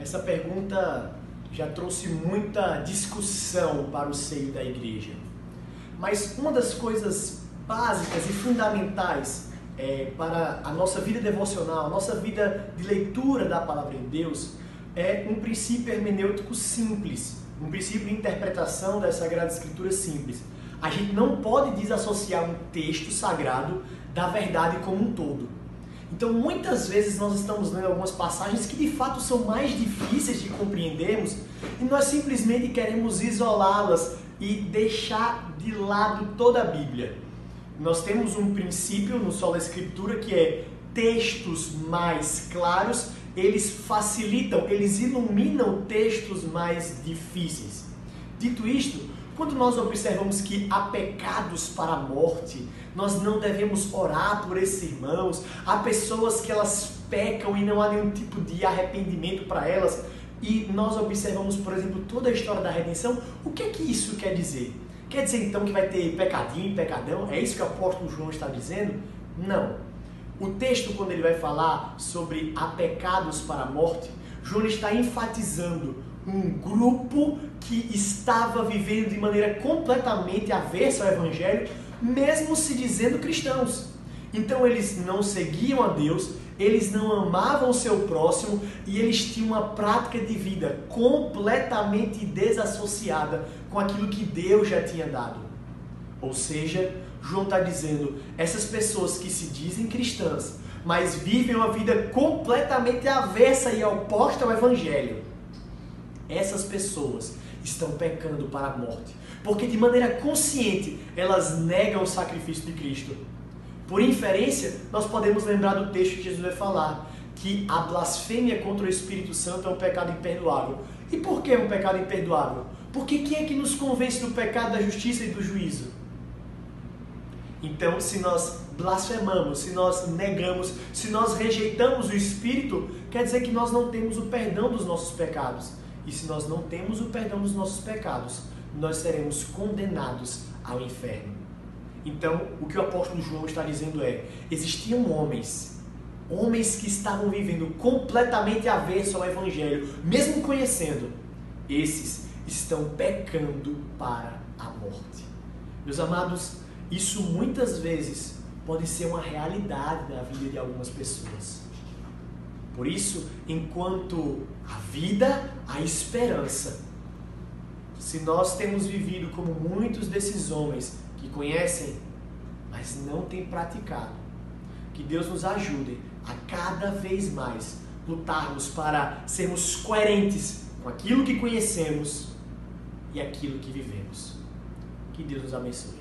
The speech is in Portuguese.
Essa pergunta já trouxe muita discussão para o seio da igreja. Mas uma das coisas básicas e fundamentais é, para a nossa vida devocional, a nossa vida de leitura da palavra de Deus, é um princípio hermenêutico simples, um princípio de interpretação das Sagradas Escrituras simples. A gente não pode desassociar um texto sagrado da verdade como um todo. Então, muitas vezes nós estamos lendo algumas passagens que de fato são mais difíceis de compreendermos e nós simplesmente queremos isolá-las e deixar de lado toda a Bíblia. Nós temos um princípio no Solo Escritura que é textos mais claros, eles facilitam, eles iluminam textos mais difíceis. Dito isto, quando nós observamos que há pecados para a morte, nós não devemos orar por esses irmãos. Há pessoas que elas pecam e não há nenhum tipo de arrependimento para elas. E nós observamos, por exemplo, toda a história da redenção. O que é que isso quer dizer? Quer dizer então que vai ter pecadinho pecadão? É isso que o apóstolo João está dizendo? Não. O texto, quando ele vai falar sobre há pecados para a morte, João está enfatizando um grupo que estava vivendo de maneira completamente avessa ao evangelho, mesmo se dizendo cristãos. Então eles não seguiam a Deus, eles não amavam o seu próximo e eles tinham uma prática de vida completamente desassociada com aquilo que Deus já tinha dado. Ou seja, João está dizendo, essas pessoas que se dizem cristãs, mas vivem uma vida completamente avessa e oposta ao Evangelho, essas pessoas estão pecando para a morte. Porque de maneira consciente elas negam o sacrifício de Cristo. Por inferência, nós podemos lembrar do texto que Jesus vai falar, que a blasfêmia contra o Espírito Santo é um pecado imperdoável. E por que é um pecado imperdoável? Porque quem é que nos convence do pecado, da justiça e do juízo? Então, se nós blasfemamos, se nós negamos, se nós rejeitamos o Espírito, quer dizer que nós não temos o perdão dos nossos pecados. E se nós não temos o perdão dos nossos pecados, nós seremos condenados ao inferno. Então, o que o apóstolo João está dizendo é: existiam homens, homens que estavam vivendo completamente avesso ao evangelho, mesmo conhecendo, esses estão pecando para a morte. Meus amados, isso muitas vezes pode ser uma realidade na vida de algumas pessoas. Por isso, enquanto a vida, a esperança, se nós temos vivido como muitos desses homens que conhecem, mas não têm praticado, que Deus nos ajude a cada vez mais lutarmos para sermos coerentes com aquilo que conhecemos e aquilo que vivemos. Que Deus nos abençoe.